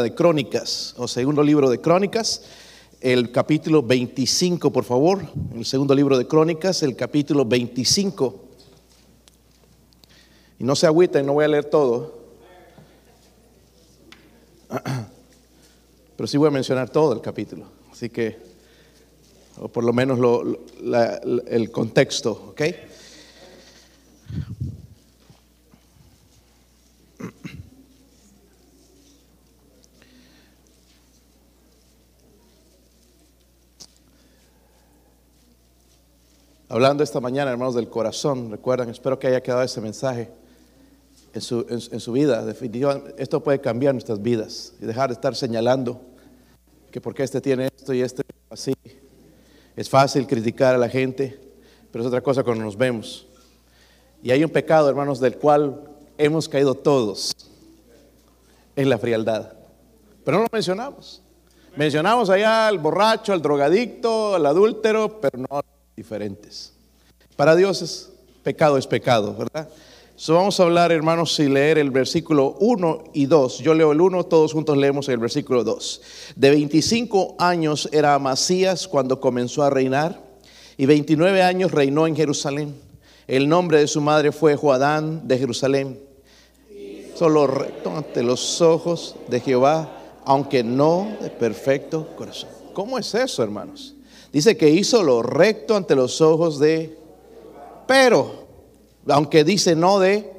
de Crónicas, o segundo libro de Crónicas, el capítulo 25, por favor. El segundo libro de Crónicas, el capítulo 25. Y no se agüiten, no voy a leer todo. Pero sí voy a mencionar todo el capítulo. Así que, o por lo menos lo, la, el contexto, ¿ok? Hablando esta mañana, hermanos, del corazón, recuerdan, espero que haya quedado ese mensaje en su, en, su vida. Definitivamente, esto puede cambiar nuestras vidas y dejar de estar señalando que porque este tiene esto y este así. Es fácil criticar a la gente, pero es otra cosa cuando nos vemos. Y hay un pecado, hermanos, del cual hemos caído todos en la frialdad. Pero no lo mencionamos. Mencionamos allá al borracho, al drogadicto, al adúltero, pero no diferentes. Para Dios es pecado es pecado, ¿verdad? So vamos a hablar, hermanos, y leer el versículo 1 y 2. Yo leo el 1, todos juntos leemos el versículo 2. De 25 años era Amasías cuando comenzó a reinar, y 29 años reinó en Jerusalén. El nombre de su madre fue Joadán de Jerusalén. Solo recto ante los ojos de Jehová, aunque no de perfecto corazón. ¿Cómo es eso, hermanos? Dice que hizo lo recto ante los ojos de, pero, aunque dice no de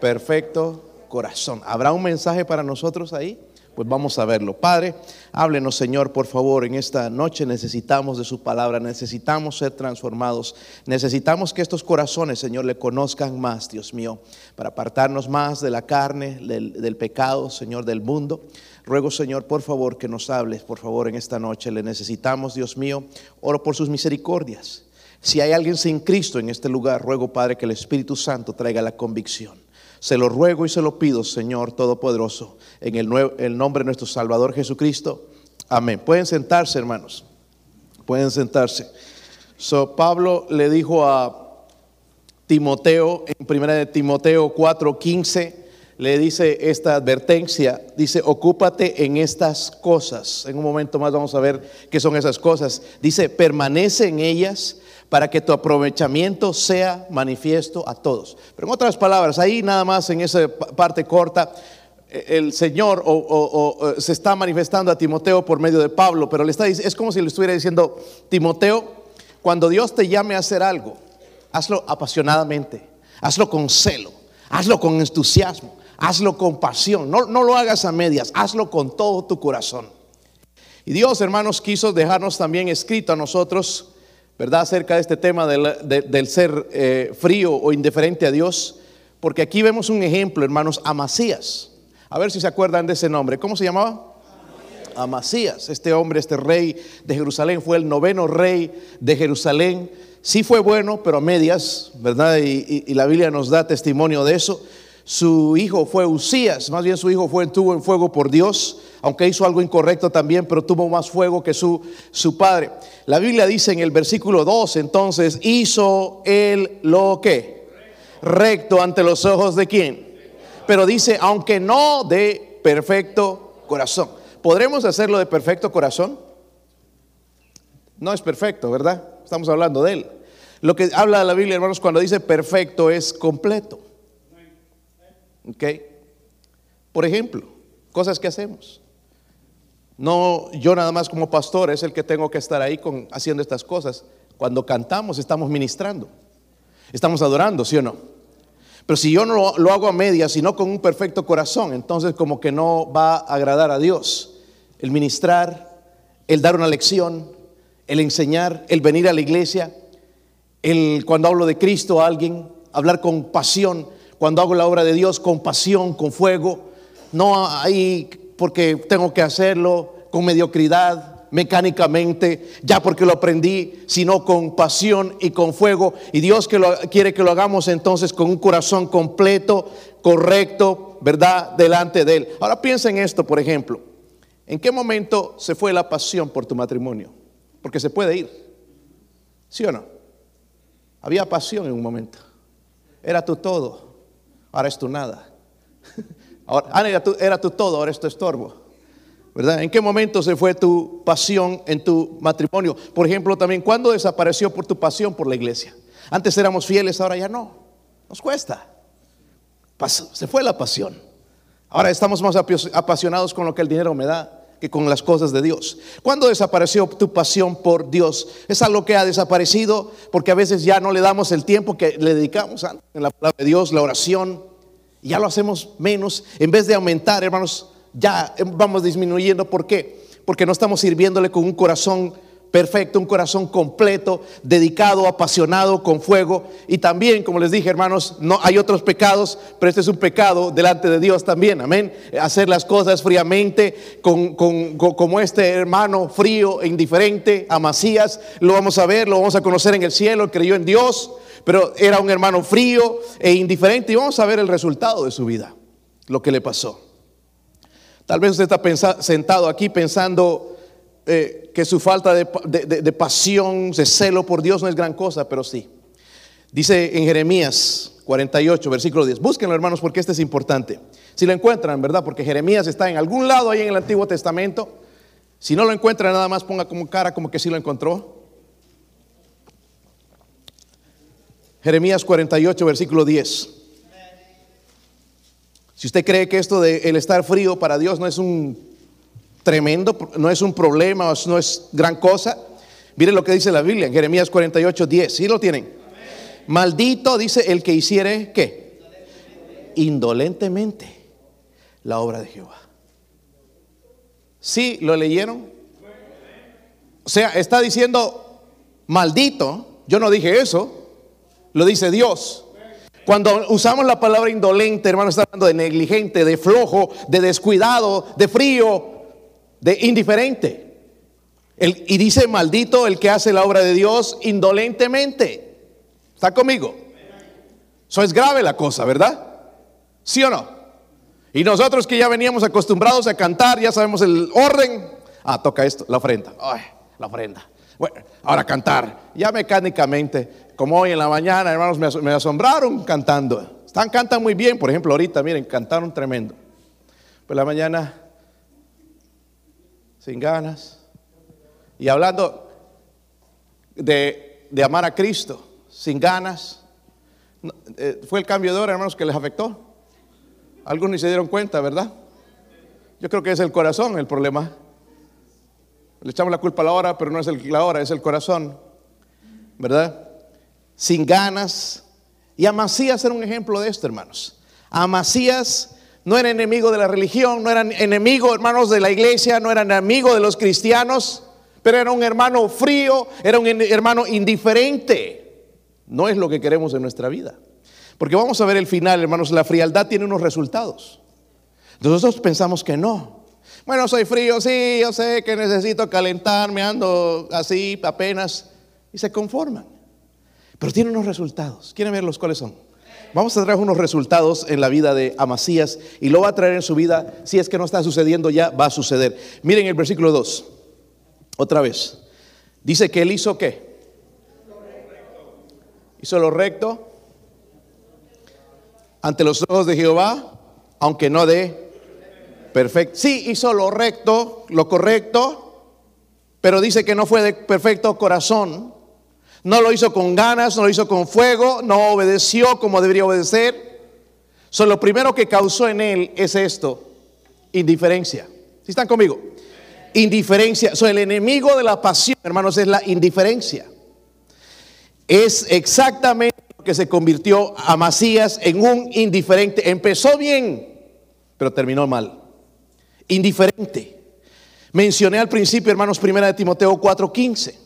perfecto corazón. ¿Habrá un mensaje para nosotros ahí? Pues vamos a verlo. Padre, háblenos Señor, por favor, en esta noche necesitamos de su palabra, necesitamos ser transformados, necesitamos que estos corazones, Señor, le conozcan más, Dios mío, para apartarnos más de la carne, del, pecado, Señor, del mundo. Ruego, Señor, por favor, que nos hables, por favor, en esta noche. Le necesitamos, Dios mío. Oro por sus misericordias. Si hay alguien sin Cristo en este lugar, ruego, Padre, que el Espíritu Santo traiga la convicción. Se lo ruego y se lo pido, Señor Todopoderoso, en el, el nombre de nuestro Salvador Jesucristo. Amén. Pueden sentarse, hermanos. Pueden sentarse. So, Pablo le dijo a Timoteo, en primera de Timoteo 4, 15, le dice esta advertencia, dice, ocúpate en estas cosas. En un momento más vamos a ver qué son esas cosas. Dice, permanece en ellas para que tu aprovechamiento sea manifiesto a todos. Pero en otras palabras, ahí nada más en esa parte corta, el Señor o, o, se está manifestando a Timoteo por medio de Pablo, pero le está es como si le estuviera diciendo, Timoteo, cuando Dios te llame a hacer algo, hazlo apasionadamente, hazlo con celo, hazlo con entusiasmo, hazlo con pasión, no, no lo hagas a medias, hazlo con todo tu corazón. Y Dios, hermanos, quiso dejarnos también escrito a nosotros, ¿verdad?, acerca de este tema del, de, del ser eh, frío o indiferente a Dios, porque aquí vemos un ejemplo, hermanos, Amasías. A ver si se acuerdan de ese nombre. ¿Cómo se llamaba? Amasías. Este hombre, este rey de Jerusalén, fue el noveno rey de Jerusalén. Sí fue bueno, pero a medias, ¿verdad? Y, la Biblia nos da testimonio de eso. Su hijo fue Usías, más bien su hijo fue, tuvo en fuego por Dios, aunque hizo algo incorrecto también, pero tuvo más fuego que su, su padre. La Biblia dice en el versículo 2, entonces, hizo él lo que? Recto ante los ojos de quién? Pero dice, aunque no de perfecto corazón. ¿Podremos hacerlo de perfecto corazón? No es perfecto, ¿verdad? Estamos hablando de él. Lo que habla la Biblia, hermanos, cuando dice perfecto es completo. ¿Ok? Por ejemplo, cosas que hacemos. No, yo nada más como pastor es el que tengo que estar ahí con, haciendo estas cosas. Cuando cantamos estamos ministrando, estamos adorando, ¿sí o no? Pero si yo no lo, hago a medias, sino con un perfecto corazón, entonces como que no va a agradar a Dios. El ministrar, el dar una lección, el enseñar, el venir a la iglesia, el cuando hablo de Cristo a alguien, hablar con pasión, cuando hago la obra de Dios con pasión, con fuego, no ahí porque tengo que hacerlo con mediocridad, mecánicamente, ya porque lo aprendí, sino con pasión y con fuego. Y Dios que lo, quiere que lo hagamos entonces con un corazón completo, correcto, ¿verdad? Delante de Él. Ahora piensa en esto, por ejemplo. ¿En qué momento se fue la pasión por tu matrimonio? Porque se puede ir. ¿Sí o no? Había pasión en un momento. Era tu todo. Ahora es tu nada. Ahora, era, tu, todo, ahora es tu estorbo. ¿Verdad? ¿En qué momento se fue tu pasión en tu matrimonio? Por ejemplo, también, ¿cuándo desapareció por tu pasión por la iglesia? Antes éramos fieles, ahora ya no. Nos cuesta. se fue la pasión. Ahora estamos más apasionados con lo que el dinero me da que con las cosas de Dios. ¿Cuándo desapareció tu pasión por Dios? Es algo que ha desaparecido porque a veces ya no le damos el tiempo que le dedicamos en la palabra de Dios, la oración, ya lo hacemos menos. En vez de aumentar, hermanos, ya vamos disminuyendo. ¿Por qué? Porque no estamos sirviéndole con un corazón perfecto, un corazón completo, dedicado, apasionado, con fuego. Y también, como les dije, hermanos, no hay otros pecados, pero este es un pecado delante de Dios también. Amén. Hacer las cosas fríamente, con, como este hermano frío e indiferente, Amasías, lo vamos a ver, lo vamos a conocer en el cielo, creyó en Dios, pero era un hermano frío e indiferente y vamos a ver el resultado de su vida, lo que le pasó. Tal vez usted está sentado aquí pensando eh, que su falta de, pasión, de celo por Dios no es gran cosa, pero sí. Dice en Jeremías 48, versículo 10. Búsquenlo, hermanos, porque este es importante. Si lo encuentran, ¿verdad? Porque Jeremías está en algún lado ahí en el Antiguo Testamento. Si no lo encuentra, nada más ponga como cara como que sí lo encontró. Jeremías 48, versículo 10. Si usted cree que esto de el estar frío para Dios no es un tremendo, no es un problema, no es gran cosa, mire lo que dice la Biblia en Jeremías 48, 10. ¿Sí lo tienen? Maldito dice el que hiciere qué? Indolentemente la obra de Jehová. ¿Sí lo leyeron? O sea, está diciendo maldito. Yo no dije eso. Lo dice Dios. Cuando usamos la palabra indolente, hermano, está hablando de negligente, de flojo, de descuidado, de frío, de indiferente. y dice, maldito el que hace la obra de Dios indolentemente. ¿Está conmigo? Eso es grave la cosa, ¿verdad? ¿Sí o no? Y nosotros que ya veníamos acostumbrados a cantar, ya sabemos el orden. Ah, toca esto, la ofrenda. La ofrenda. Bueno, ahora cantar. Ya mecánicamente como hoy en la mañana, hermanos, me asombraron cantando. Están, cantan muy bien, por ejemplo, ahorita, miren, cantaron tremendo. Pues la mañana, sin ganas. Y hablando de, amar a Cristo, sin ganas. Eh, fue el cambio de hora, hermanos, que les afectó. Algunos ni se dieron cuenta, ¿verdad? Yo creo que es el corazón el problema. Le echamos la culpa a la hora, pero no es la hora, es el corazón, ¿verdad? Sin ganas. Y Amasías era un ejemplo de esto, hermanos. Amasías no era enemigo de la religión, no era enemigo, hermanos, de la iglesia, no era enemigo de los cristianos, pero era un hermano frío, era un hermano indiferente. No es lo que queremos en nuestra vida. Porque vamos a ver el final, hermanos, la frialdad tiene unos resultados. Nosotros pensamos que no. Bueno, soy frío, sí, yo sé que necesito calentarme, ando así apenas. Y se conforman. Pero tiene unos resultados. ¿Quieren ver los cuáles son? Vamos a traer unos resultados en la vida de Amasías y lo va a traer en su vida. Si es que no está sucediendo ya, va a suceder. Miren el versículo 2. Otra vez. Dice que él hizo qué? Hizo lo recto ante los ojos de Jehová, aunque no de perfecto. Sí, hizo lo recto, lo correcto, pero dice que no fue de perfecto corazón. No lo hizo con ganas, no lo hizo con fuego, no obedeció como debería obedecer. So, lo primero que causó en él es esto, indiferencia. ¿Sí están conmigo? Indiferencia. So, el enemigo de la pasión, hermanos, es la indiferencia. Es exactamente lo que se convirtió a Macías en un indiferente. Empezó bien, pero terminó mal. Indiferente. Mencioné al principio, hermanos, primera de Timoteo 4:15.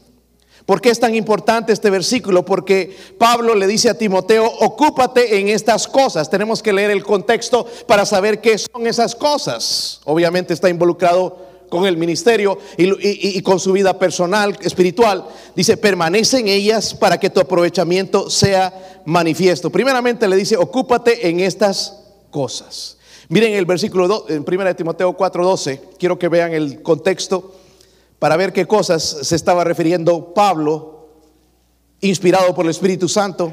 ¿Por qué es tan importante este versículo? Porque Pablo le dice a Timoteo, ocúpate en estas cosas. Tenemos que leer el contexto para saber qué son esas cosas. Obviamente está involucrado con el ministerio y, con su vida personal, espiritual. Dice, permanece en ellas para que tu aprovechamiento sea manifiesto. Primeramente le dice, ocúpate en estas cosas. Miren el versículo 2, en 1 Timoteo 4:12, quiero que vean el contexto para ver qué cosas se estaba refiriendo Pablo, inspirado por el Espíritu Santo.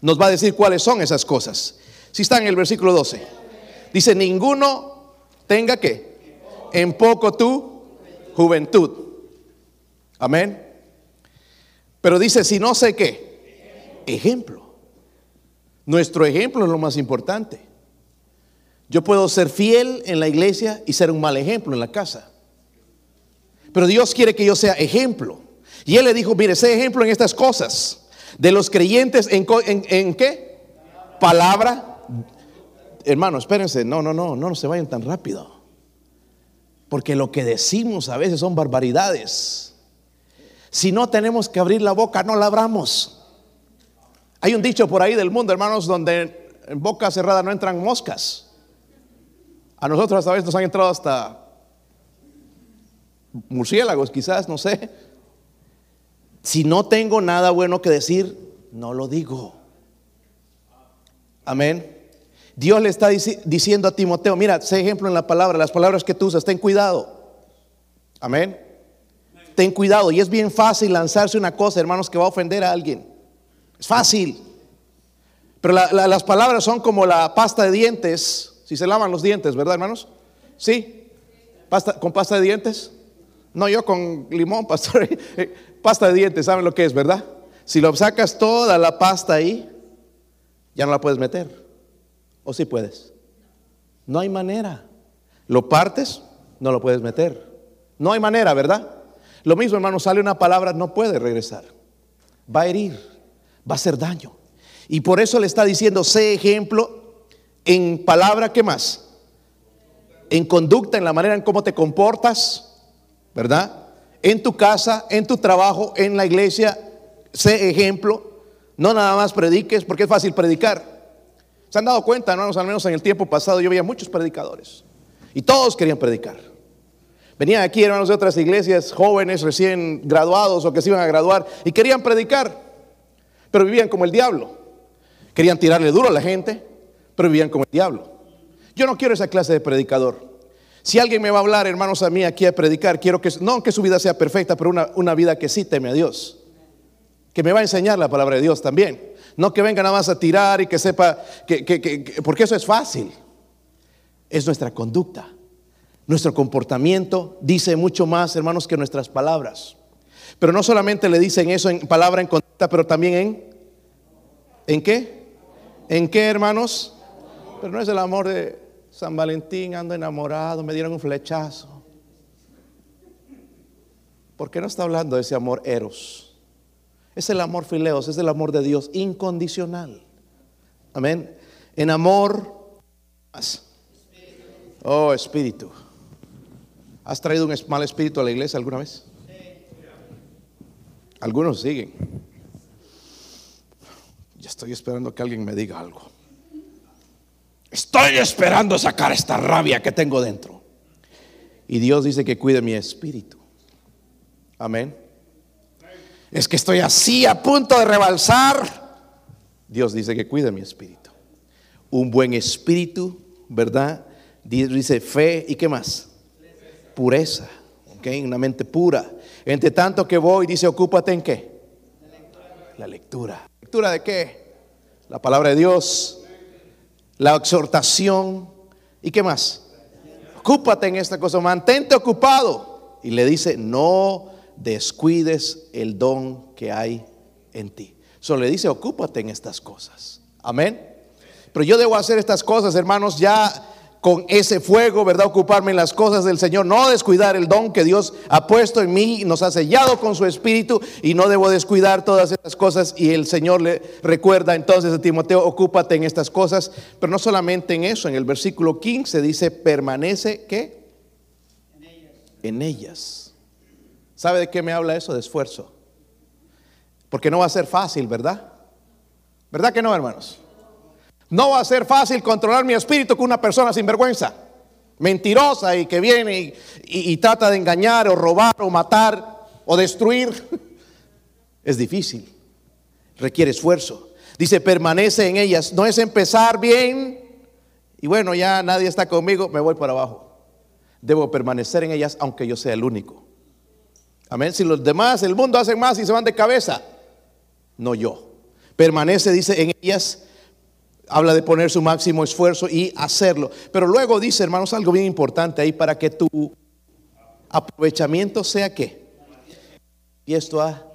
Nos va a decir cuáles son esas cosas. Si está en el versículo 12. Dice, ninguno tenga que en poco tu juventud. Amén. Pero dice, si no sé qué, ejemplo. Nuestro ejemplo es lo más importante. Yo puedo ser fiel en la iglesia y ser un mal ejemplo en la casa. Pero Dios quiere que yo sea ejemplo. Y Él le dijo, mire, sé ejemplo en estas cosas. De los creyentes, ¿en, qué? Palabra. Hermano, espérense, no, no, no, no, no se vayan tan rápido. Porque lo que decimos a veces son barbaridades. Si no tenemos que abrir la boca, no la abramos. Hay un dicho por ahí del mundo, hermanos, donde en boca cerrada no entran moscas. A nosotros a veces nos han entrado hasta murciélagos, quizás, no sé. Si no tengo nada bueno que decir, no lo digo. Amén. Dios le está diciendo a Timoteo, mira, sé ejemplo en la palabra, las palabras que tú usas, ten cuidado. Amén. Ten cuidado. Y es bien fácil lanzarse una cosa, hermanos, que va a ofender a alguien. Es fácil. Pero las palabras son como la pasta de dientes, si se lavan los dientes, ¿verdad, hermanos? Sí. Pasta, con pasta de dientes. No, yo con limón, pastor. pasta de dientes, ¿saben lo que es, verdad? Si lo sacas toda la pasta ahí, ya no la puedes meter. ¿O sí puedes? No hay manera. Lo partes, no lo puedes meter. No hay manera, ¿verdad? Lo mismo, hermano, sale una palabra, no puede regresar. Va a herir, va a hacer daño. Y por eso le está diciendo, sé ejemplo en palabra, ¿qué más? En conducta, en la manera en cómo te comportas, ¿verdad? en tu casa, en tu trabajo, en la iglesia, sé ejemplo. No nada más prediques, porque es fácil predicar. ¿Se han dado cuenta, hermanos? Al menos en el tiempo pasado yo veía muchos predicadores. Y todos querían predicar. Venían aquí hermanos de otras iglesias, jóvenes recién graduados o que se iban a graduar, y querían predicar. Pero vivían como el diablo. Querían tirarle duro a la gente, pero vivían como el diablo. Yo no quiero esa clase de predicador. Si alguien me va a hablar, hermanos, a mí aquí a predicar, quiero que, no que su vida sea perfecta, pero una, vida que sí teme a Dios. Que me va a enseñar la palabra de Dios también. No que venga nada más a tirar y que sepa, que, porque eso es fácil. Es nuestra conducta. Nuestro comportamiento dice mucho más, hermanos, que nuestras palabras. Pero no solamente le dicen eso en palabra, en conducta, pero también en, ¿en qué? ¿En qué, hermanos? Pero no es el amor de, San Valentín, ando enamorado, me dieron un flechazo. ¿Por qué no está hablando de ese amor eros? Es el amor fileos, es el amor de Dios incondicional. Amén. En amor, oh espíritu. ¿Has traído un mal espíritu a la iglesia alguna vez? Algunos siguen. Ya estoy esperando que alguien me diga algo. Estoy esperando sacar esta rabia que tengo dentro. Y Dios dice que cuide mi espíritu. Amén. Es que estoy así a punto de rebalsar. Dios dice que cuide mi espíritu. Un buen espíritu, ¿verdad? Dice fe y qué más? Pureza. ¿ok? Una mente pura. Entre tanto que voy, dice, ocúpate en qué? La lectura. ¿Lectura de qué? La palabra de Dios la exhortación y qué más. Ocúpate en esta cosa, mantente ocupado. Y le dice, no descuides el don que hay en ti. Solo le dice, ocúpate en estas cosas. Amén. Pero yo debo hacer estas cosas, hermanos, ya con ese fuego, ¿verdad? Ocuparme en las cosas del Señor, no descuidar el don que Dios ha puesto en mí y nos ha sellado con su espíritu y no debo descuidar todas estas cosas y el Señor le recuerda entonces a Timoteo, ocúpate en estas cosas, pero no solamente en eso, en el versículo 15 dice, permanece ¿qué? En ellas. En ellas. ¿Sabe de qué me habla eso? De esfuerzo. Porque no va a ser fácil, ¿verdad? ¿Verdad que no, hermanos? No va a ser fácil controlar mi espíritu con una persona sin vergüenza, mentirosa y que viene y, trata de engañar o robar o matar o destruir. Es difícil, requiere esfuerzo. Dice, permanece en ellas. No es empezar bien y bueno, ya nadie está conmigo, me voy para abajo. Debo permanecer en ellas aunque yo sea el único. Amén. Si los demás, el mundo hacen más y se van de cabeza, no yo. Permanece, dice, en ellas habla de poner su máximo esfuerzo y hacerlo. Pero luego dice, hermanos, algo bien importante ahí para que tu aprovechamiento sea qué. Y esto a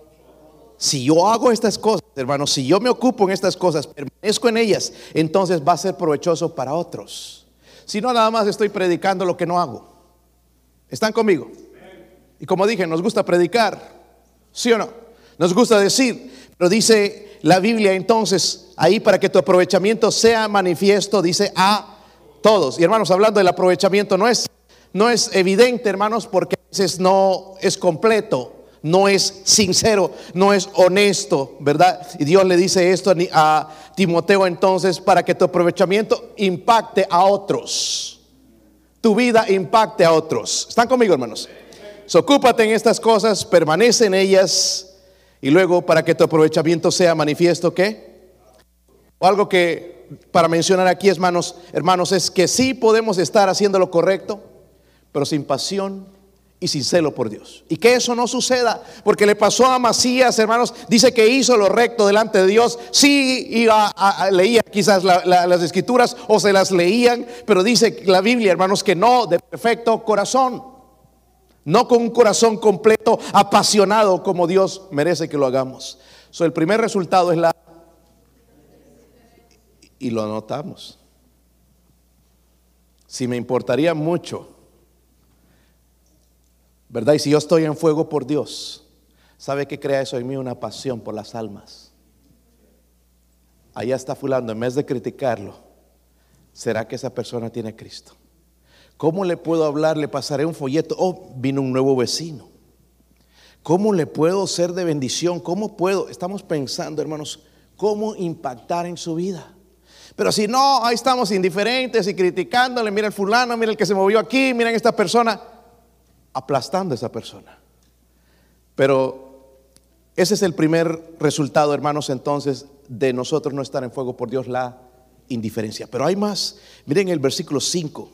si yo hago estas cosas, hermanos, si yo me ocupo en estas cosas, permanezco en ellas, entonces va a ser provechoso para otros. Si no, nada más estoy predicando lo que no hago. ¿Están conmigo? Y como dije, nos gusta predicar, ¿sí o no? Nos gusta decir, pero dice la Biblia entonces, ahí para que tu aprovechamiento sea manifiesto, dice a todos. Y hermanos, hablando del aprovechamiento, no es, no es evidente, hermanos, porque a veces no es completo no es sincero, no es honesto, ¿verdad? Y Dios le dice esto a Timoteo entonces para que tu aprovechamiento impacte a otros. Tu vida impacte a otros. ¿Están conmigo, hermanos? Ocúpate en estas cosas, permanece en ellas y luego para que tu aprovechamiento sea manifiesto, ¿qué? O algo que para mencionar aquí, hermanos, hermanos, es que sí podemos estar haciendo lo correcto, pero sin pasión y sin celo por Dios. Y que eso no suceda, porque le pasó a Macías, hermanos, dice que hizo lo recto delante de Dios, sí iba a, leía quizás las escrituras o se las leían, pero dice la Biblia, hermanos, que no de perfecto corazón, no con un corazón completo, apasionado como Dios merece que lo hagamos. El primer resultado es la... Y lo anotamos. Si me importaría mucho ¿Verdad? Y si yo estoy en fuego por Dios, ¿sabe que crea eso en mí? Una pasión por las almas. Allá está fulano, en vez de criticarlo, ¿será que esa persona tiene Cristo? ¿Cómo le puedo hablar? Le pasaré un folleto. Oh, vino un nuevo vecino. ¿Cómo le puedo ser de bendición? ¿Cómo puedo? Estamos pensando, hermanos, cómo impactar en su vida. Pero si no, ahí estamos indiferentes y criticándole, mira el fulano, mira el que se movió aquí, miren esta persona aplastando a esa persona. Pero ese es el primer resultado, hermanos, entonces, de nosotros no estar en fuego por Dios, la indiferencia. Pero hay más. Miren el versículo 5.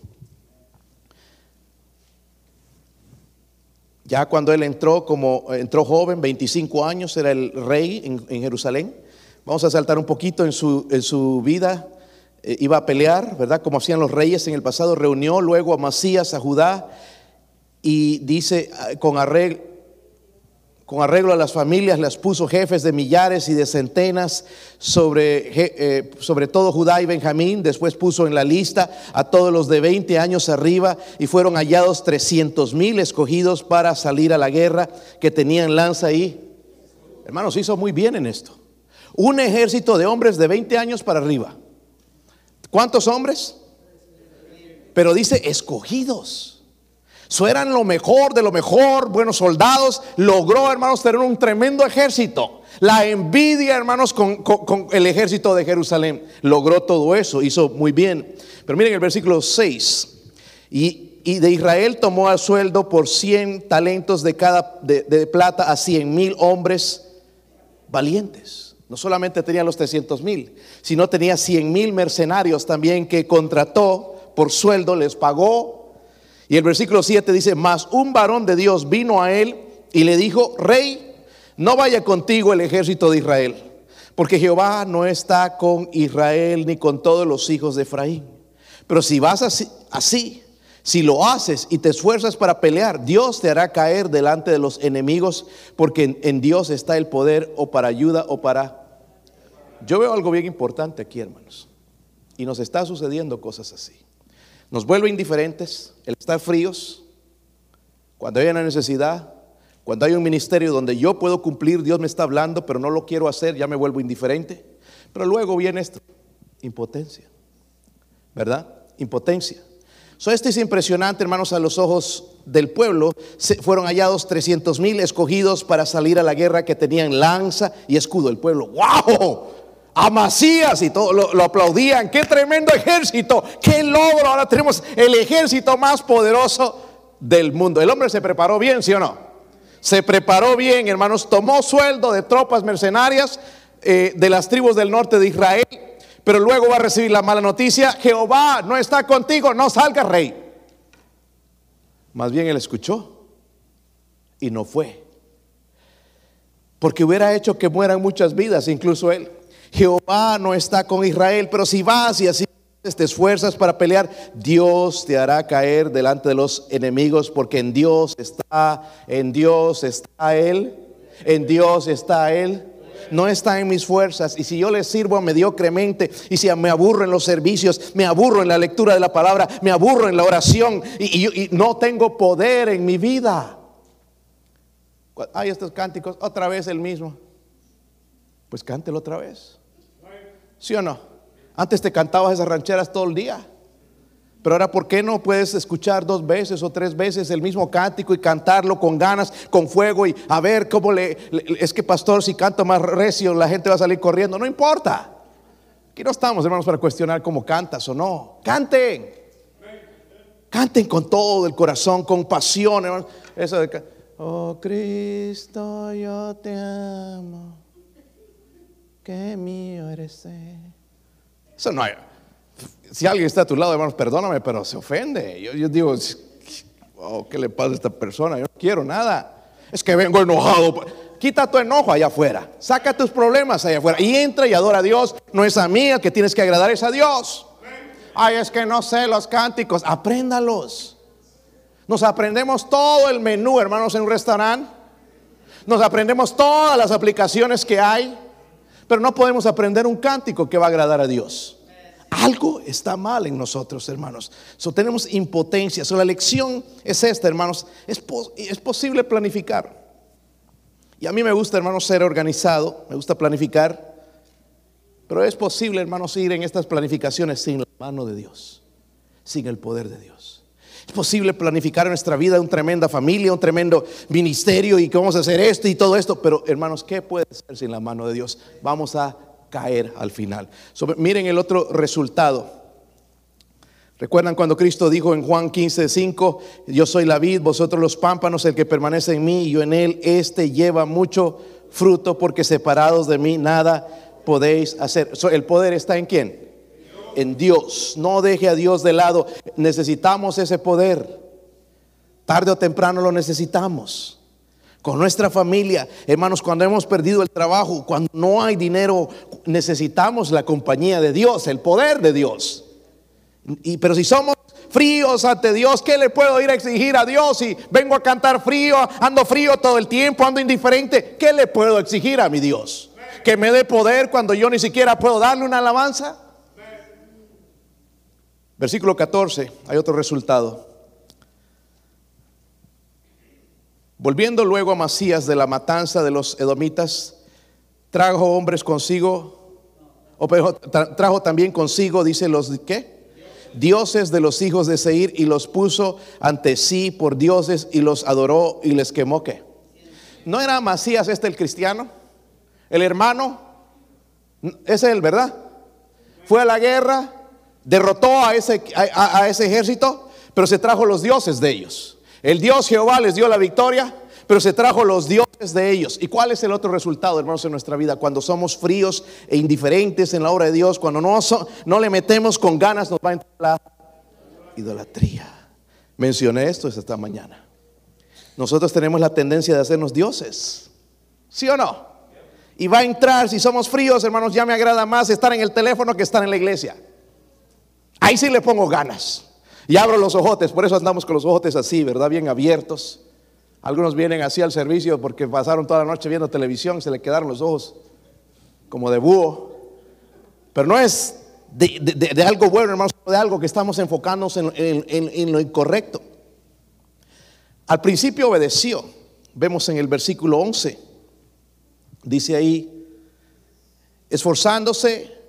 Ya cuando él entró como entró joven, 25 años, era el rey en, Jerusalén. Vamos a saltar un poquito en su, en su vida. Eh, iba a pelear, ¿verdad? Como hacían los reyes en el pasado. Reunió luego a Masías, a Judá y dice, ah, con arreglo, con arreglo a las familias, las puso jefes de millares y de centenas sobre, eh, sobre todo Judá y Benjamín. Después puso en la lista a todos los de 20 años arriba y fueron hallados 300 mil escogidos para salir a la guerra que tenían lanza ahí. Hermanos, hizo muy bien en esto. Un ejército de hombres de 20 años para arriba. ¿Cuántos hombres? Pero dice escogidos. Eso eran lo mejor de lo mejor, buenos soldados. Logró, hermanos, tener un tremendo ejército. La envidia, hermanos, con, el ejército de Jerusalén. Logró todo eso, hizo muy bien. Pero miren el versículo 6. Y, de Israel tomó a sueldo por 100 talentos de, cada, de, plata a 100 mil hombres valientes. No solamente tenía los 300 mil, sino tenía 100 mil mercenarios también que contrató por sueldo, les pagó y el versículo 7 dice, mas un varón de Dios vino a él y le dijo, rey, no vaya contigo el ejército de Israel, porque Jehová no está con Israel ni con todos los hijos de Efraín. Pero si vas así, así si lo haces y te esfuerzas para pelear, Dios te hará caer delante de los enemigos, porque en, Dios está el poder o para ayuda o para... Yo veo algo bien importante aquí, hermanos. Y nos está sucediendo cosas así nos vuelve indiferentes, el estar fríos, cuando hay una necesidad, cuando hay un ministerio donde yo puedo cumplir, Dios me está hablando, pero no lo quiero hacer, ya me vuelvo indiferente. Pero luego viene esto, impotencia, ¿verdad? Impotencia. So, esto es impresionante, hermanos, a los ojos del pueblo. Se, fueron hallados 300 mil escogidos para salir a la guerra que tenían lanza y escudo. El pueblo, ¡wow! A Macías y todo lo, aplaudían. Qué tremendo ejército, qué logro. Ahora tenemos el ejército más poderoso del mundo. El hombre se preparó bien, ¿sí o no? Se preparó bien, hermanos. Tomó sueldo de tropas mercenarias eh, de las tribus del norte de Israel. Pero luego va a recibir la mala noticia. Jehová no está contigo, no salga rey. Más bien él escuchó y no fue. Porque hubiera hecho que mueran muchas vidas, incluso él. Jehová no está con Israel, pero si vas y así te esfuerzas para pelear, Dios te hará caer delante de los enemigos porque en Dios está, en Dios está Él, en Dios está Él. No está en mis fuerzas. Y si yo le sirvo mediocremente, y si me aburro en los servicios, me aburro en la lectura de la palabra, me aburro en la oración, y, no tengo poder en mi vida. Hay estos cánticos, otra vez el mismo. Pues cántelo otra vez. ¿Sí o no? Antes te cantabas esas rancheras todo el día. Pero ahora, ¿por qué no puedes escuchar dos veces o tres veces el mismo cántico y cantarlo con ganas, con fuego y a ver cómo le, Es que, pastor, si canto más recio, la gente va a salir corriendo. No importa. Aquí no estamos, hermanos, para cuestionar cómo cantas o no. Canten. Canten con todo el corazón, con pasión, hermanos. Eso de. Oh Cristo, yo te amo. Que mío eres. Eso no hay. Si alguien está a tu lado, hermanos, perdóname, pero se ofende. Yo, digo, oh, ¿qué le pasa a esta persona? Yo no quiero nada. Es que vengo enojado. Quita tu enojo allá afuera. Saca tus problemas allá afuera. Y entra y adora a Dios. No es a mí el que tienes que agradar, es a Dios. Ay, es que no sé los cánticos. Apréndalos. Nos aprendemos todo el menú, hermanos, en un restaurante. Nos aprendemos todas las aplicaciones que hay. Pero no podemos aprender un cántico que va a agradar a Dios. Algo está mal en nosotros, hermanos. So, tenemos impotencia. So, la lección es esta, hermanos. Es, es posible planificar. Y a mí me gusta, hermanos, ser organizado. Me gusta planificar. Pero es posible, hermanos, ir en estas planificaciones sin la mano de Dios. Sin el poder de Dios. Es posible planificar nuestra vida, una tremenda familia, un tremendo ministerio y que vamos a hacer esto y todo esto. Pero hermanos, ¿qué puede ser sin la mano de Dios? Vamos a caer al final. miren el otro resultado. ¿Recuerdan cuando Cristo dijo en Juan 15, 5, yo soy la vid, vosotros los pámpanos, el que permanece en mí y yo en él, este lleva mucho fruto porque separados de mí nada podéis hacer. ¿El poder está en quién? En Dios. No deje a Dios de lado. Necesitamos ese poder. Tarde o temprano lo necesitamos. Con nuestra familia, hermanos, cuando hemos perdido el trabajo, cuando no hay dinero, necesitamos la compañía de Dios, el poder de Dios. Y, pero si somos fríos ante Dios, ¿qué le puedo ir a exigir a Dios? Si vengo a cantar frío, ando frío todo el tiempo, ando indiferente, ¿qué le puedo exigir a mi Dios? ¿Que me dé poder cuando yo ni siquiera puedo darle una alabanza? Versículo 14, hay otro resultado. Volviendo luego a Masías de la matanza de los edomitas, trajo hombres consigo, o trajo también consigo, dice los qué? Dioses de los hijos de Seir y los puso ante sí por dioses y los adoró y les quemó qué. ¿No era Masías este el cristiano? El hermano, es él, ¿verdad? Fue a la guerra, derrotó a ese, a, ese ejército, pero se trajo los dioses de ellos. El Dios Jehová les dio la victoria, pero se trajo los dioses de ellos. ¿Y cuál es el otro resultado, hermanos, en nuestra vida? Cuando somos fríos e indiferentes en la obra de Dios, cuando no, no le metemos con ganas, nos va a entrar la idolatría. Mencioné esto esta mañana. Nosotros tenemos la tendencia de hacernos dioses. ¿Sí o no? Y va a entrar, si somos fríos, hermanos, ya me agrada más estar en el teléfono que estar en la iglesia. Ahí sí le pongo ganas. Y abro los ojotes, por eso andamos con los ojotes así, ¿verdad? Bien abiertos. Algunos vienen así al servicio porque pasaron toda la noche viendo televisión, se le quedaron los ojos como de búho. Pero no es de, algo bueno, hermanos, de algo que estamos enfocándonos en, en lo incorrecto. Al principio obedeció. Vemos en el versículo 11. Dice ahí, esforzándose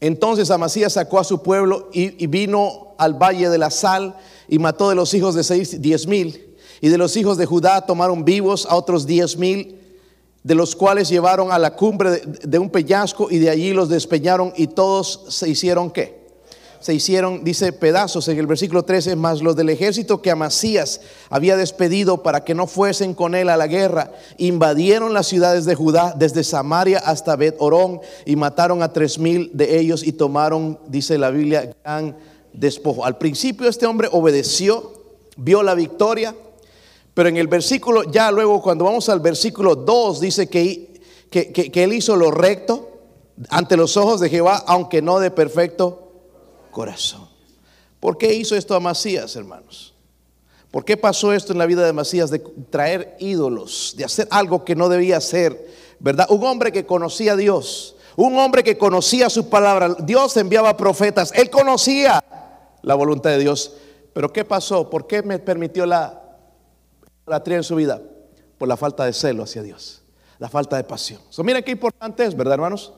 entonces Amasías sacó a su pueblo y, vino al valle de la sal y mató de los hijos de seis, diez mil. Y de los hijos de Judá tomaron vivos a otros diez mil, de los cuales llevaron a la cumbre de, de un peñasco y de allí los despeñaron y todos se hicieron qué? Se hicieron, dice, pedazos en el versículo 13, más los del ejército que Amasías había despedido para que no fuesen con él a la guerra, invadieron las ciudades de Judá desde Samaria hasta Bet Orón y mataron a tres mil de ellos y tomaron, dice la Biblia, gran despojo. Al principio este hombre obedeció, vio la victoria, pero en el versículo, ya luego cuando vamos al versículo 2, dice que, que, que él hizo lo recto ante los ojos de Jehová, aunque no de perfecto corazón. ¿Por qué hizo esto Amasías, hermanos? ¿Por qué pasó esto en la vida de Amasías de traer ídolos, de hacer algo que no debía hacer? ¿Verdad? Un hombre que conocía a Dios, un hombre que conocía su palabra. Dios enviaba profetas, él conocía la voluntad de Dios. Pero ¿qué pasó? ¿Por qué me permitió la idolatría en su vida? Por la falta de celo hacia Dios, la falta de pasión. Miren qué importante es, ¿verdad, hermanos?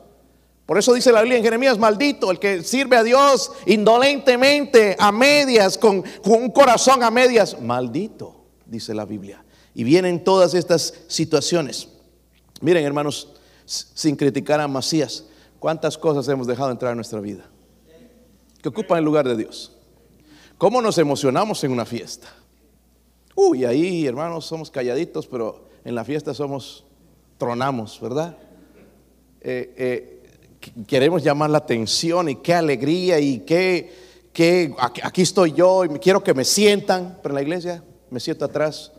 Por eso dice la Biblia en Jeremías, maldito el que sirve a Dios indolentemente, a medias, con, un corazón a medias. Maldito, dice la Biblia. Y vienen todas estas situaciones. Miren, hermanos, sin criticar a Masías, cuántas cosas hemos dejado entrar en nuestra vida que ocupan el lugar de Dios. ¿Cómo nos emocionamos en una fiesta? Uy, ahí, hermanos, somos calladitos, pero en la fiesta somos, tronamos, ¿verdad? Eh, eh, queremos llamar la atención y qué alegría y qué, qué, aquí estoy yo y quiero que me sientan, pero en la iglesia me siento atrás.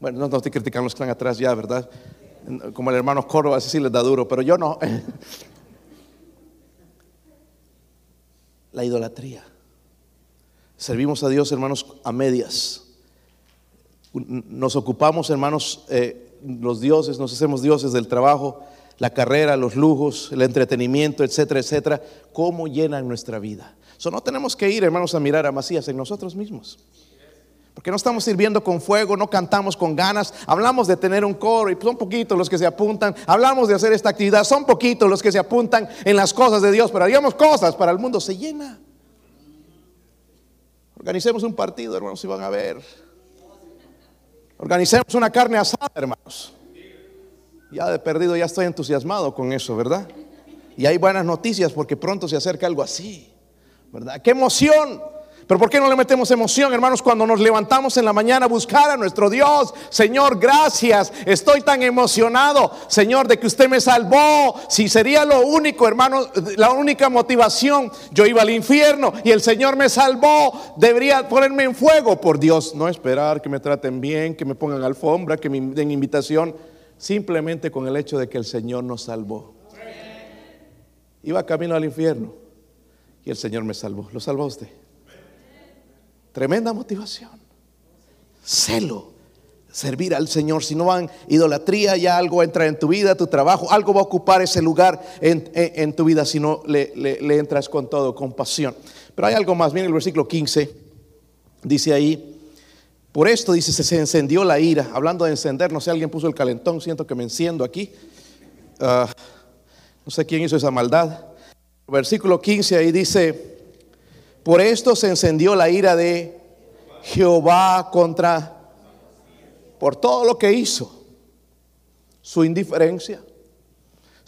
Bueno, no, no estoy criticando los que están atrás ya, ¿verdad? Como el hermano Córdoba, así sí les da duro, pero yo no. La idolatría. Servimos a Dios, hermanos, a medias. Nos ocupamos, hermanos, eh, los dioses, nos hacemos dioses del trabajo la carrera, los lujos, el entretenimiento, etcétera, etcétera, cómo llenan nuestra vida. So, no tenemos que ir, hermanos, a mirar a Macías en nosotros mismos. Porque no estamos sirviendo con fuego, no cantamos con ganas. Hablamos de tener un coro y son poquitos los que se apuntan. Hablamos de hacer esta actividad, son poquitos los que se apuntan en las cosas de Dios. Pero haríamos cosas para el mundo, se llena. Organicemos un partido, hermanos, si van a ver. Organicemos una carne asada, hermanos. Ya de perdido ya estoy entusiasmado con eso, ¿verdad? Y hay buenas noticias porque pronto se acerca algo así, ¿verdad? ¡Qué emoción! Pero ¿por qué no le metemos emoción, hermanos, cuando nos levantamos en la mañana a buscar a nuestro Dios? Señor, gracias. Estoy tan emocionado, Señor, de que usted me salvó. Si sería lo único, hermanos, la única motivación, yo iba al infierno y el Señor me salvó. Debería ponerme en fuego por Dios. No esperar que me traten bien, que me pongan alfombra, que me den invitación simplemente con el hecho de que el Señor nos salvó. Iba camino al infierno y el Señor me salvó. ¿Lo salvó usted? Tremenda motivación. Celo. Servir al Señor. Si no van idolatría, ya algo entra en tu vida, tu trabajo, algo va a ocupar ese lugar en, tu vida si no le, le entras con todo, con pasión. Pero hay algo más. Miren el versículo 15. Dice ahí, por esto dice, se encendió la ira. Hablando de encender, no sé, alguien puso el calentón, siento que me enciendo aquí. Ah, no sé quién hizo esa maldad. Versículo 15 ahí dice, por esto se encendió la ira de Jehová contra, por todo lo que hizo, su indiferencia,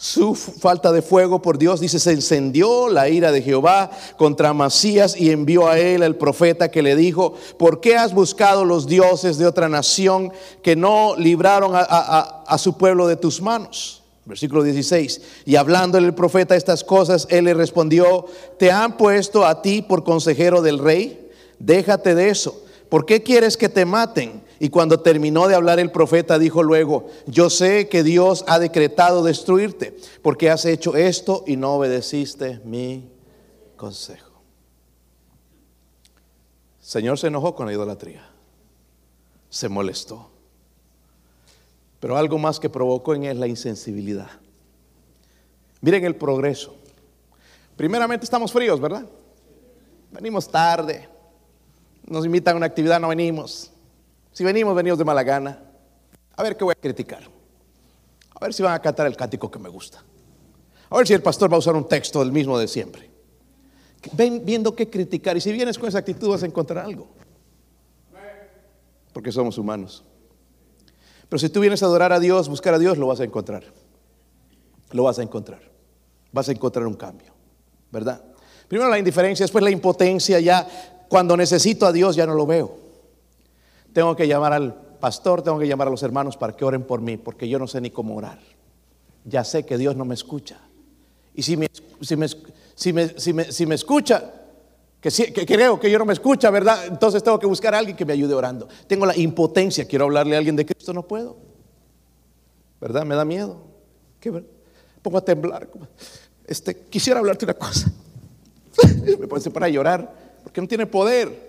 su falta de fuego por Dios, dice, se encendió la ira de Jehová contra Masías y envió a él el profeta que le dijo, ¿por qué has buscado los dioses de otra nación que no libraron a, su pueblo de tus manos? Versículo 16. Y hablándole el profeta estas cosas, él le respondió, ¿te han puesto a ti por consejero del rey? Déjate de eso. ¿Por qué quieres que te maten? Y cuando terminó de hablar el profeta dijo luego, yo sé que Dios ha decretado destruirte porque has hecho esto y no obedeciste mi consejo. Señor se enojó con la idolatría, se molestó. Pero algo más que provocó en él la insensibilidad. Miren el progreso. Primeramente estamos fríos, ¿verdad? Venimos tarde. Nos invitan a una actividad, no venimos. Si venimos, venimos de mala gana. A ver qué voy a criticar. A ver si van a cantar el cántico que me gusta. A ver si el pastor va a usar un texto del mismo de siempre. Ven viendo qué criticar. Y si vienes con esa actitud vas a encontrar algo. Porque somos humanos. Pero si tú vienes a adorar a Dios, buscar a Dios, lo vas a encontrar. Lo vas a encontrar. Vas a encontrar un cambio. ¿Verdad? Primero la indiferencia, después la impotencia. Ya cuando necesito a Dios ya no lo veo tengo que llamar al pastor, tengo que llamar a los hermanos para que oren por mí, porque yo no sé ni cómo orar. Ya sé que Dios no me escucha. Y si me, si me, si me, si me, escucha, que, que, creo que yo no me escucha, ¿verdad? Entonces tengo que buscar a alguien que me ayude orando. Tengo la impotencia, quiero hablarle a alguien de Cristo, no puedo. ¿Verdad? Me da miedo. ¿Qué? Pongo a temblar. Este, quisiera hablarte una cosa. me puede para llorar, porque no tiene poder.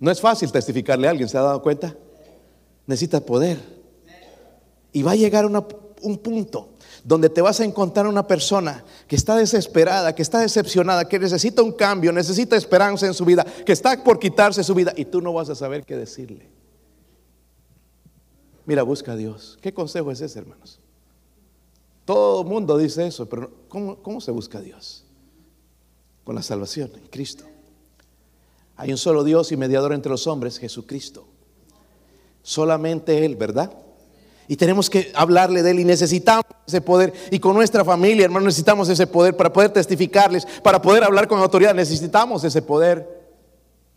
No es fácil testificarle a alguien, ¿se ha dado cuenta? Necesita poder. Y va a llegar un punto donde te vas a encontrar una persona que está desesperada, que está decepcionada, que necesita un cambio, necesita esperanza en su vida, que está por quitarse su vida y tú no vas a saber qué decirle. Mira, busca a Dios. ¿Qué consejo es ese, hermanos? Todo el mundo dice eso, pero ¿cómo, ¿cómo se busca a Dios? Con la salvación en Cristo. Hay un solo Dios y mediador entre los hombres, Jesucristo. Solamente Él, ¿verdad? Y tenemos que hablarle de Él y necesitamos ese poder. Y con nuestra familia, hermano, necesitamos ese poder para poder testificarles, para poder hablar con autoridad. Necesitamos ese poder.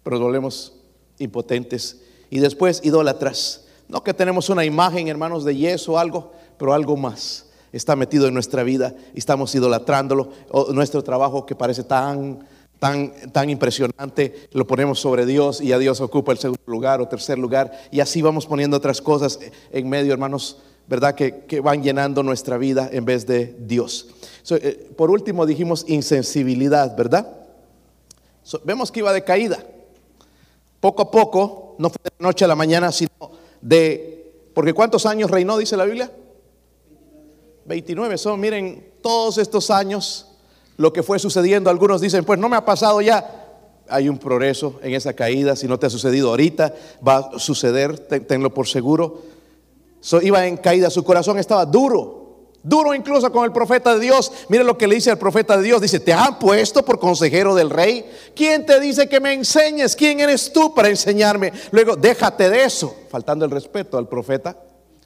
Pero volvemos impotentes. Y después idólatras. No que tenemos una imagen, hermanos, de yeso o algo, pero algo más está metido en nuestra vida y estamos idolatrándolo. Nuestro trabajo que parece tan tan, tan impresionante, lo ponemos sobre Dios y a Dios ocupa el segundo lugar o tercer lugar. Y así vamos poniendo otras cosas en medio, hermanos, ¿verdad? Que, van llenando nuestra vida en vez de Dios. Eh, por último dijimos insensibilidad, ¿verdad? vemos que iba de caída. Poco a poco, no fue de la noche a la mañana, sino de, porque ¿cuántos años reinó, dice la Biblia? 29 son, miren, todos estos años lo que fue sucediendo. Algunos dicen, pues no me ha pasado ya. Hay un progreso en esa caída. Si no te ha sucedido ahorita, va a suceder, tenlo por seguro. iba en caída, su corazón estaba duro. Duro incluso con el profeta de Dios. Mire lo que le dice al profeta de Dios. Dice, te han puesto por consejero del rey. ¿Quién te dice que me enseñes? ¿Quién eres tú para enseñarme? Luego, déjate de eso. Faltando el respeto al profeta,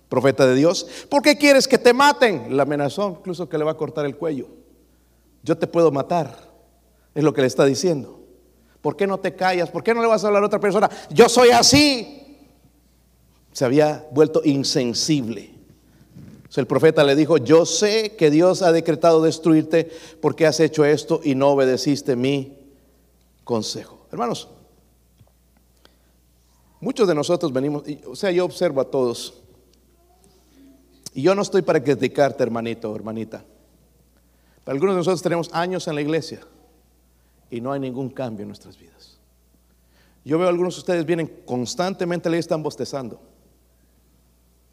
profeta de Dios. ¿Por qué quieres que te maten? La amenazó, incluso que le va a cortar el cuello yo te puedo matar. Es lo que le está diciendo. ¿Por qué no te callas? ¿Por qué no le vas a hablar a otra persona? Yo soy así. Se había vuelto insensible. el profeta le dijo, yo sé que Dios ha decretado destruirte porque has hecho esto y no obedeciste mi consejo. Hermanos, muchos de nosotros venimos, o sea, yo observo a todos. Y yo no estoy para criticarte, hermanito, hermanita. Algunos de nosotros tenemos años en la iglesia y no hay ningún cambio en nuestras vidas. Yo veo a algunos de ustedes vienen constantemente, le están bostezando,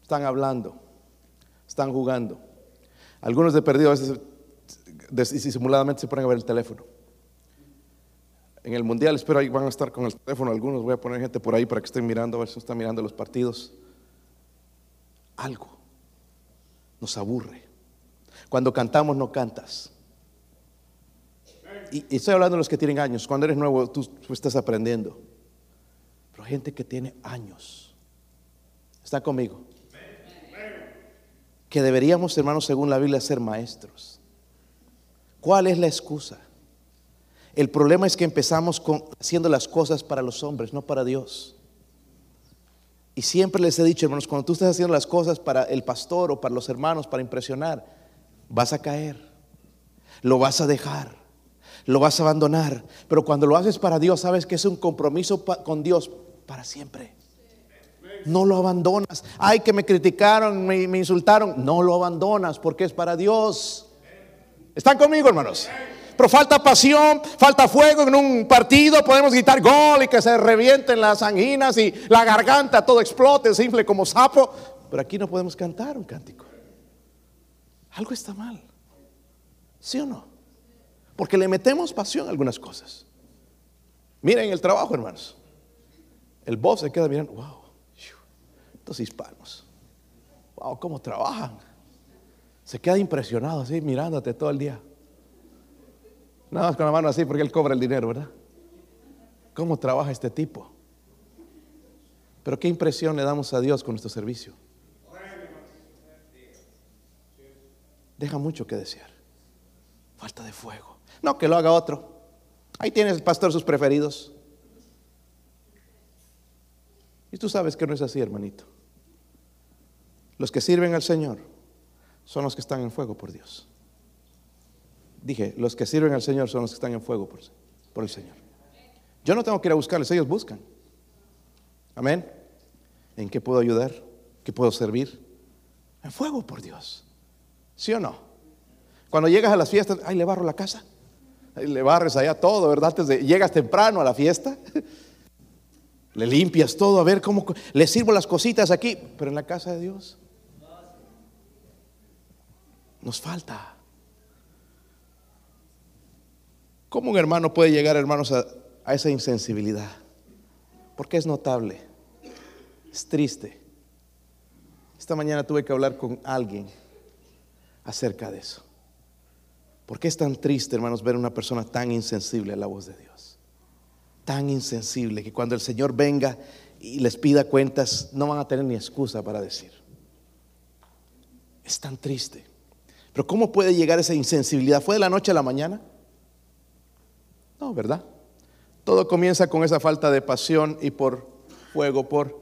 están hablando, están jugando. Algunos de perdido a veces disimuladamente se ponen a ver el teléfono. En el mundial espero ahí van a estar con el teléfono algunos, voy a poner gente por ahí para que estén mirando, a ver si están mirando los partidos. Algo nos aburre. Cuando cantamos no cantas. Y, estoy hablando de los que tienen años. Cuando eres nuevo tú, estás aprendiendo. Pero gente que tiene años. ¿Está conmigo? Que deberíamos, hermanos, según la Biblia, ser maestros. ¿Cuál es la excusa? El problema es que empezamos con, haciendo las cosas para los hombres, no para Dios. Y siempre les he dicho, hermanos, cuando tú estás haciendo las cosas para el pastor o para los hermanos, para impresionar, vas a caer, lo vas a dejar, lo vas a abandonar. Pero cuando lo haces para Dios, sabes que es un compromiso con Dios para siempre. No lo abandonas. Ay, que me criticaron, me, insultaron. No lo abandonas porque es para Dios. ¿Están conmigo, hermanos? Pero falta pasión, falta fuego en un partido. Podemos gritar gol y que se revienten las anginas y la garganta todo explote, se infle como sapo. Pero aquí no podemos cantar un cántico algo está mal. ¿Sí o no? Porque le metemos pasión a algunas cosas. Miren el trabajo, hermanos. El boss se queda mirando, wow, estos hispanos, wow, cómo trabajan. Se queda impresionado así, mirándote todo el día. Nada más con la mano así porque él cobra el dinero, ¿verdad? ¿Cómo trabaja este tipo? Pero qué impresión le damos a Dios con nuestro servicio. Deja mucho que desear. Falta de fuego. No, que lo haga otro. Ahí tienes el pastor sus preferidos. Y tú sabes que no es así, hermanito. Los que sirven al Señor son los que están en fuego por Dios. Dije, los que sirven al Señor son los que están en fuego por, por el Señor. Yo no tengo que ir a buscarles, ellos buscan. Amén. ¿En qué puedo ayudar? ¿Qué puedo servir? En fuego por Dios. ¿Sí o no? Cuando llegas a las fiestas, ay, le barro la casa. Le barres allá todo, ¿verdad? Antes de, llegas temprano a la fiesta. Le limpias todo, a ver cómo le sirvo las cositas aquí, pero en la casa de Dios nos falta. ¿Cómo un hermano puede llegar, hermanos, a, a esa insensibilidad? Porque es notable, es triste. Esta mañana tuve que hablar con alguien acerca de eso. ¿Por qué es tan triste, hermanos, ver a una persona tan insensible a la voz de Dios? Tan insensible que cuando el Señor venga y les pida cuentas, no van a tener ni excusa para decir. Es tan triste. Pero ¿cómo puede llegar esa insensibilidad? ¿Fue de la noche a la mañana? No, ¿verdad? Todo comienza con esa falta de pasión y por fuego, por...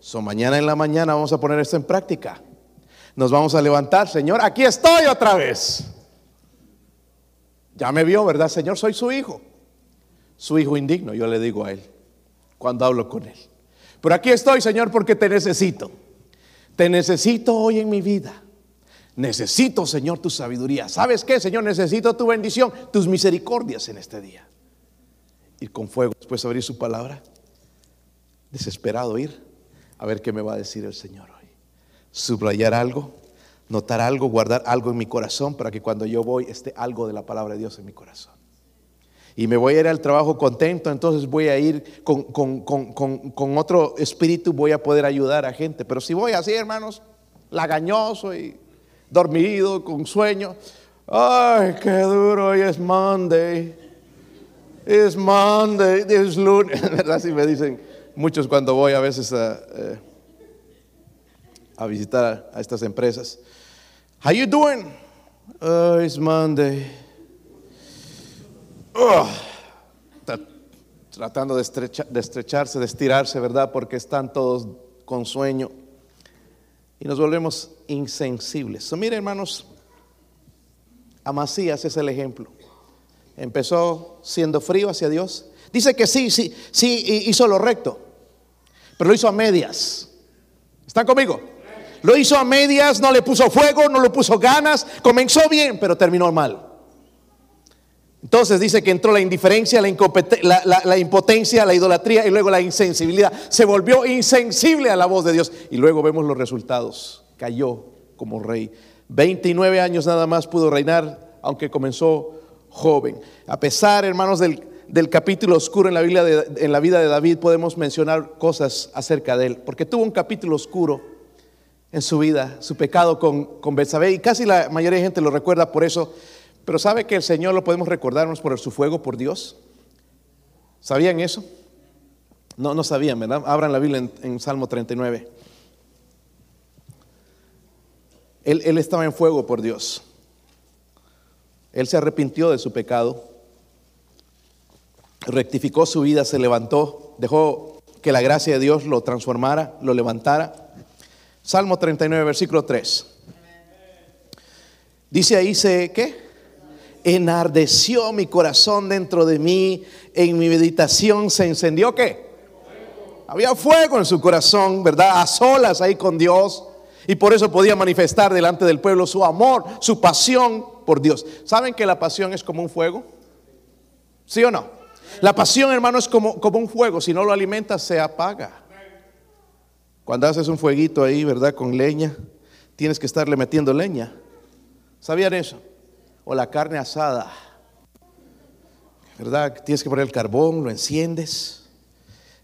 So, mañana en la mañana vamos a poner esto en práctica. Nos vamos a levantar, Señor, aquí estoy otra vez. Ya me vio, ¿verdad, Señor? Soy su hijo. Su hijo indigno, yo le digo a él, cuando hablo con él. Pero aquí estoy, Señor, porque te necesito. Te necesito hoy en mi vida. Necesito, Señor, tu sabiduría. ¿Sabes qué, Señor? Necesito tu bendición, tus misericordias en este día. Ir con fuego después de abrir su palabra. Desesperado ir a ver qué me va a decir el Señor. Subrayar algo notar algo, guardar algo en mi corazón para que cuando yo voy esté algo de la palabra de Dios en mi corazón. Y me voy a ir al trabajo contento, entonces voy a ir con, con, otro espíritu, voy a poder ayudar a gente. Pero si voy así, hermanos, lagañoso y dormido, con sueño, ay, qué duro, hoy es Monday, es Monday, es lunes, ¿verdad? Si me dicen muchos cuando voy a veces a... Eh, a visitar a estas empresas. How you doing? Oh, it's Monday. Tratando de, de estrecharse, de estirarse, ¿verdad? Porque están todos con sueño. Y nos volvemos insensibles. So, mire, hermanos, Amasías es el ejemplo. Empezó siendo frío hacia Dios. Dice que sí, sí, sí, hizo lo recto, pero lo hizo a medias. ¿Están conmigo? Lo hizo a medias, no le puso fuego, no le puso ganas. Comenzó bien, pero terminó mal. Entonces dice que entró la indiferencia, la, impotencia, la idolatría y luego la insensibilidad. Se volvió insensible a la voz de Dios. Y luego vemos los resultados. Cayó como rey. 29 años nada más pudo reinar, aunque comenzó joven. A pesar, hermanos, del, capítulo oscuro en la, Biblia en la vida de David, podemos mencionar cosas acerca de él. Porque tuvo un capítulo oscuro en su vida, su pecado con, con Betsabé, y casi la mayoría de gente lo recuerda por eso, pero ¿sabe que el Señor lo podemos recordarnos por su fuego por Dios? ¿Sabían eso? No, no sabían, ¿verdad? Abran la Biblia en, Salmo 39. Él, él estaba en fuego por Dios. Él se arrepintió de su pecado, rectificó su vida, se levantó, dejó que la gracia de Dios lo transformara, lo levantara Salmo 39, versículo 3. Dice ahí, se, ¿qué? Enardeció mi corazón dentro de mí, en mi meditación se encendió, ¿qué? Había fuego en su corazón, ¿verdad? A solas ahí con Dios. Y por eso podía manifestar delante del pueblo su amor, su pasión por Dios. ¿Saben que la pasión es como un fuego? ¿Sí o no? La pasión, hermano, es como, como un fuego. Si no lo alimentas, se apaga. Cuando haces un fueguito ahí, ¿verdad? Con leña, tienes que estarle metiendo leña. ¿Sabían eso? O la carne asada, ¿verdad? Tienes que poner el carbón, lo enciendes,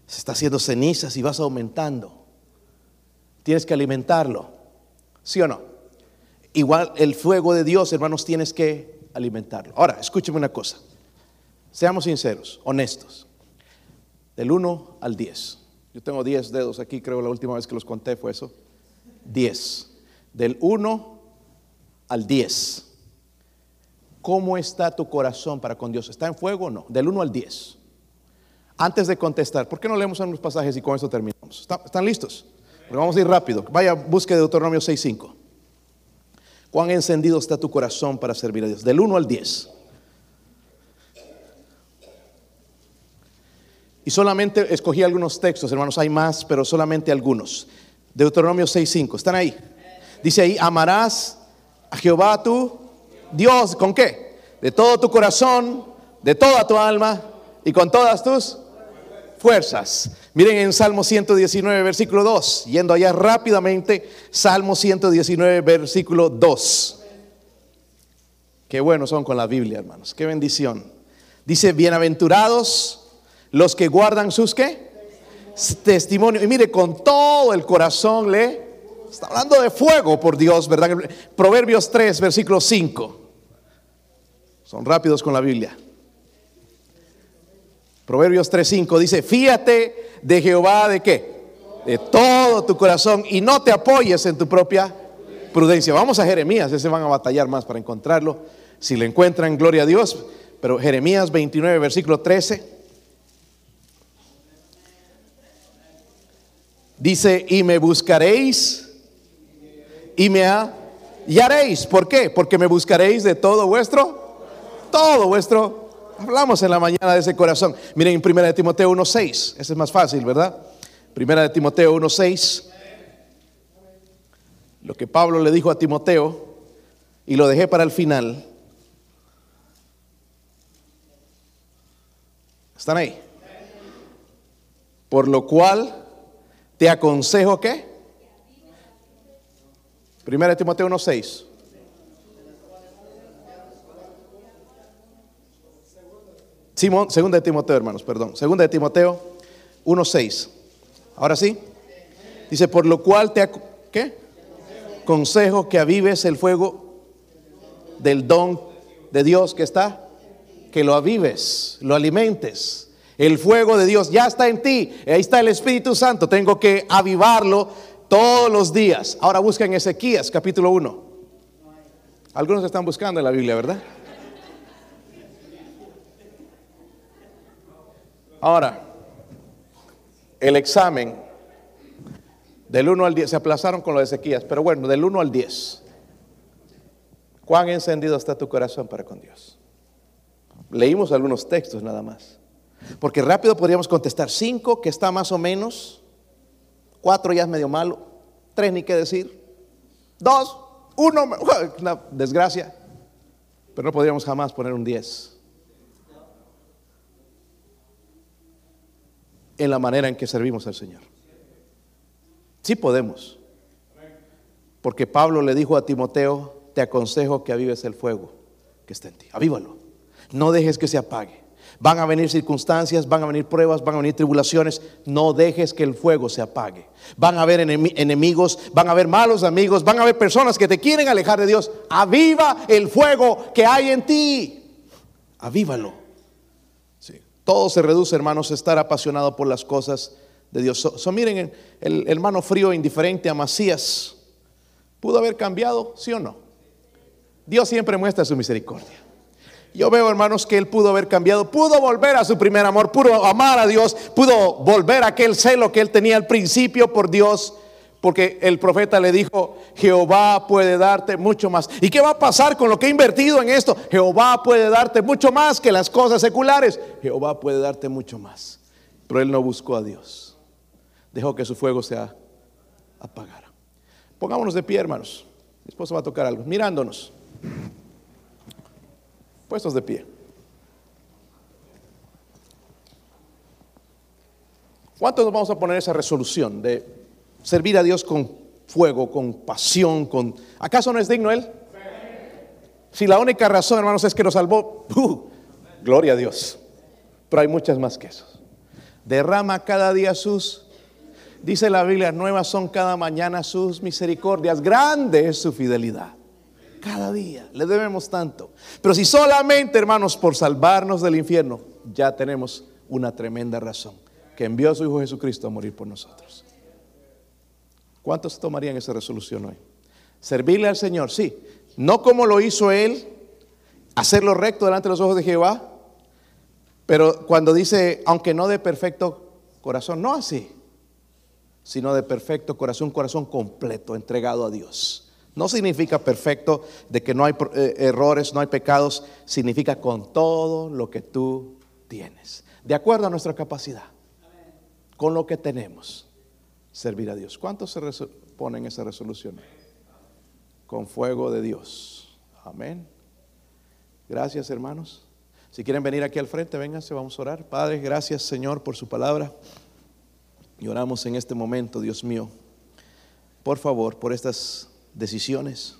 se está haciendo cenizas y vas aumentando. Tienes que alimentarlo, ¿sí o no? Igual el fuego de Dios, hermanos, tienes que alimentarlo. Ahora, escúcheme una cosa. Seamos sinceros, honestos. Del 1 al 10. Yo tengo 10 dedos aquí, creo la última vez que los conté fue eso. 10. Del 1 al 10. ¿Cómo está tu corazón para con Dios? ¿Está en fuego o no? Del 1 al 10. Antes de contestar, ¿por qué no leemos unos pasajes y con esto terminamos? ¿Están listos? Porque vamos a ir rápido. Vaya, busque Deuteronomio 6.5. ¿Cuán encendido está tu corazón para servir a Dios? Del 1 al 10. Y solamente escogí algunos textos, hermanos, hay más, pero solamente algunos. Deuteronomio 6.5, ¿están ahí? Dice ahí, amarás a Jehová tu Dios, ¿con qué? de todo tu corazón, de toda tu alma y con todas tus fuerzas. Miren en Salmo 119, versículo 2, yendo allá rápidamente, Salmo 119, versículo 2. Qué buenos son con la Biblia, hermanos, qué bendición. Dice, bienaventurados los que guardan sus qué? Testimonio. Y mire, con todo el corazón le... Está hablando de fuego, por Dios, ¿verdad? Proverbios 3, versículo 5. Son rápidos con la Biblia. Proverbios 3:5 dice, fíate de Jehová de qué? De todo tu corazón y no te apoyes en tu propia prudencia. Vamos a Jeremías, ese van a batallar más para encontrarlo. Si lo encuentran, gloria a Dios. Pero Jeremías 29, versículo 13. Dice, y me buscaréis y me hallaréis. ¿Por qué? Porque me buscaréis de todo vuestro, todo vuestro Hablamos en la mañana de ese corazón. Miren en 1 Timoteo 1.6. Ese es más fácil, ¿verdad? 1 Timoteo 1.6. Lo que Pablo le dijo a Timoteo, y lo dejé para el final. ¿Están ahí? Por lo cual te aconsejo que. 1 Timoteo 1.6. Simón, segunda de Timoteo, hermanos, perdón. Segunda de Timoteo 1.6. Ahora sí. Dice, por lo cual te ¿qué? consejo que avives el fuego del don de Dios que está, que lo avives, lo alimentes. El fuego de Dios ya está en ti, ahí está el Espíritu Santo, tengo que avivarlo todos los días. Ahora buscan Ezequías capítulo 1. Algunos están buscando en la Biblia, ¿verdad? Ahora, el examen del 1 al 10, se aplazaron con lo de Ezequías, pero bueno, del 1 al 10, ¿cuán encendido está tu corazón para con Dios? Leímos algunos textos nada más, porque rápido podríamos contestar 5, que está más o menos, 4 ya es medio malo, 3 ni qué decir, 2, 1, una desgracia, pero no podríamos jamás poner un 10. en la manera en que servimos al Señor. Sí podemos. Porque Pablo le dijo a Timoteo, te aconsejo que avives el fuego que está en ti. Avívalo. No dejes que se apague. Van a venir circunstancias, van a venir pruebas, van a venir tribulaciones. No dejes que el fuego se apague. Van a haber enemigos, van a haber malos amigos, van a haber personas que te quieren alejar de Dios. Aviva el fuego que hay en ti. Avívalo. Todo se reduce, hermanos, a estar apasionado por las cosas de Dios. So, miren, el hermano frío indiferente a Macías, ¿pudo haber cambiado? ¿Sí o no? Dios siempre muestra su misericordia. Yo veo, hermanos, que él pudo haber cambiado, pudo volver a su primer amor, pudo amar a Dios, pudo volver a aquel celo que él tenía al principio por Dios porque el profeta le dijo, Jehová puede darte mucho más. ¿Y qué va a pasar con lo que he invertido en esto? Jehová puede darte mucho más que las cosas seculares. Jehová puede darte mucho más. Pero él no buscó a Dios. Dejó que su fuego se apagara. Pongámonos de pie, hermanos. Mi esposo va a tocar algo. Mirándonos. Puestos de pie. ¿Cuántos nos vamos a poner esa resolución de servir a Dios con fuego, con pasión, con... ¿Acaso no es digno Él? Si la única razón, hermanos, es que nos salvó, ¡uh! gloria a Dios. Pero hay muchas más que eso. Derrama cada día sus, dice la Biblia, nuevas son cada mañana sus misericordias, grande es su fidelidad. Cada día le debemos tanto. Pero si solamente, hermanos, por salvarnos del infierno, ya tenemos una tremenda razón, que envió a su Hijo Jesucristo a morir por nosotros. ¿Cuántos tomarían esa resolución hoy? Servirle al Señor, sí. No como lo hizo Él, hacerlo recto delante de los ojos de Jehová, pero cuando dice, aunque no de perfecto corazón, no así, sino de perfecto corazón, corazón completo, entregado a Dios. No significa perfecto de que no hay eh, errores, no hay pecados, significa con todo lo que tú tienes, de acuerdo a nuestra capacidad, con lo que tenemos servir a Dios. ¿Cuántos se ponen esa resolución? Con fuego de Dios. Amén. Gracias, hermanos. Si quieren venir aquí al frente, vénganse, vamos a orar. Padre, gracias, Señor, por su palabra. Y oramos en este momento, Dios mío, por favor, por estas decisiones